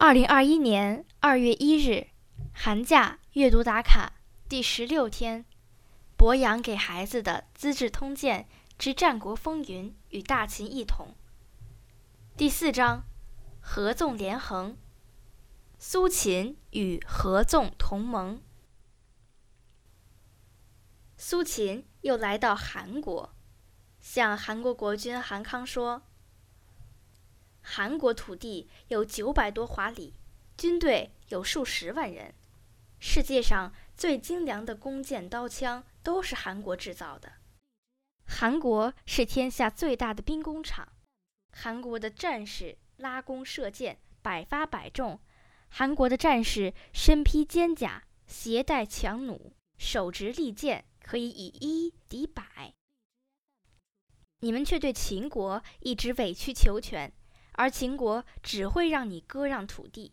二零二一年二月一日，寒假阅读打卡第十六天，博洋给孩子的《资治通鉴之战国风云与大秦一统》第四章：合纵连横。苏秦与合纵同盟。苏秦又来到韩国，向韩国国君韩康说。韩国土地有九百多华里，军队有数十万人。世界上最精良的弓箭刀枪都是韩国制造的。韩国是天下最大的兵工厂。韩国的战士拉弓射箭，百发百中。韩国的战士身披坚甲，携带强弩，手执利剑，可以以一敌百。你们却对秦国一直委曲求全。而秦国只会让你割让土地，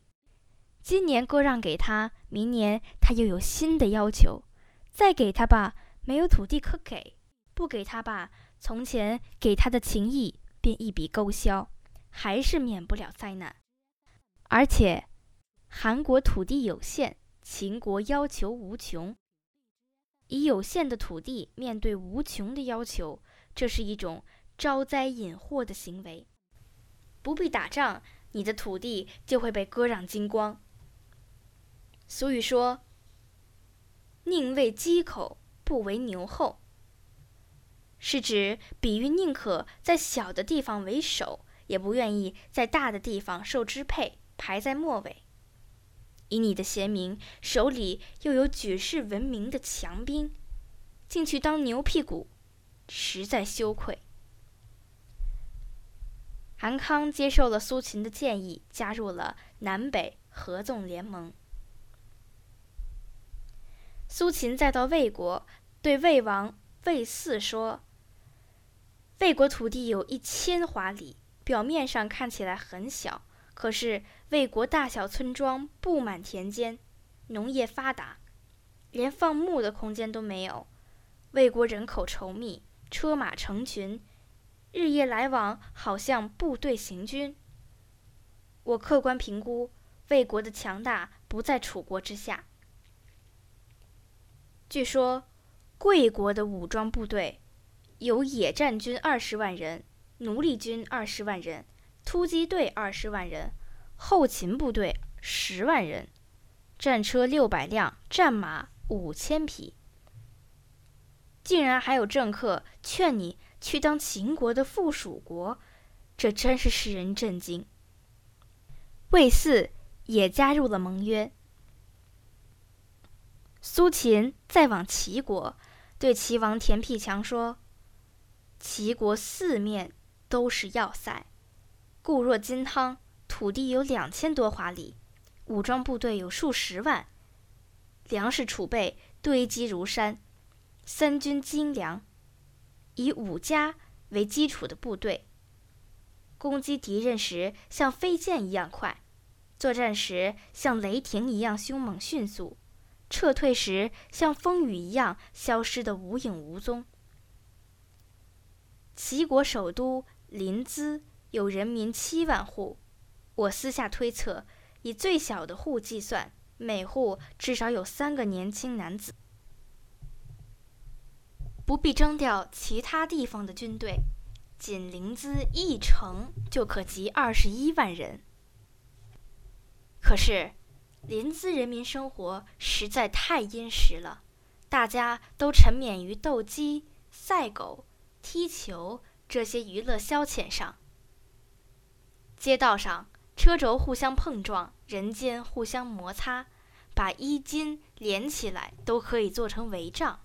今年割让给他，明年他又有新的要求，再给他吧，没有土地可给；不给他吧，从前给他的情谊便一笔勾销，还是免不了灾难。而且，韩国土地有限，秦国要求无穷，以有限的土地面对无穷的要求，这是一种招灾引祸的行为。不必打仗，你的土地就会被割让精光。俗语说：“宁为鸡口，不为牛后。”是指比喻宁可在小的地方为首，也不愿意在大的地方受支配，排在末尾。以你的贤明，手里又有举世闻名的强兵，竟去当牛屁股，实在羞愧。韩康接受了苏秦的建议，加入了南北合纵联盟。苏秦再到魏国，对魏王魏嗣说：“魏国土地有一千华里，表面上看起来很小，可是魏国大小村庄布满田间，农业发达，连放牧的空间都没有。魏国人口稠密，车马成群。”日夜来往，好像部队行军。我客观评估，魏国的强大不在楚国之下。据说，贵国的武装部队有野战军二十万人，奴隶军二十万人，突击队二十万人，后勤部队十万人，战车六百辆，战马五千匹。竟然还有政客劝你。去当秦国的附属国，这真是使人震惊。魏四也加入了盟约。苏秦再往齐国，对齐王田辟强说：“齐国四面都是要塞，固若金汤，土地有两千多华里，武装部队有数十万，粮食储备堆积如山，三军精良。”以五家为基础的部队，攻击敌人时像飞箭一样快，作战时像雷霆一样凶猛迅速，撤退时像风雨一样消失的无影无踪。齐国首都临淄有人民七万户，我私下推测，以最小的户计算，每户至少有三个年轻男子。不必征调其他地方的军队，仅临淄一城就可集二十一万人。可是，临淄人民生活实在太殷实了，大家都沉湎于斗鸡、赛狗、踢球这些娱乐消遣上。街道上车轴互相碰撞，人间互相摩擦，把衣襟连起来都可以做成帷帐。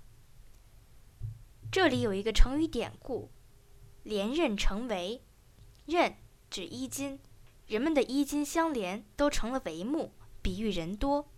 这里有一个成语典故，“连任成帷”，任指衣襟，人们的衣襟相连，都成了帷幕，比喻人多。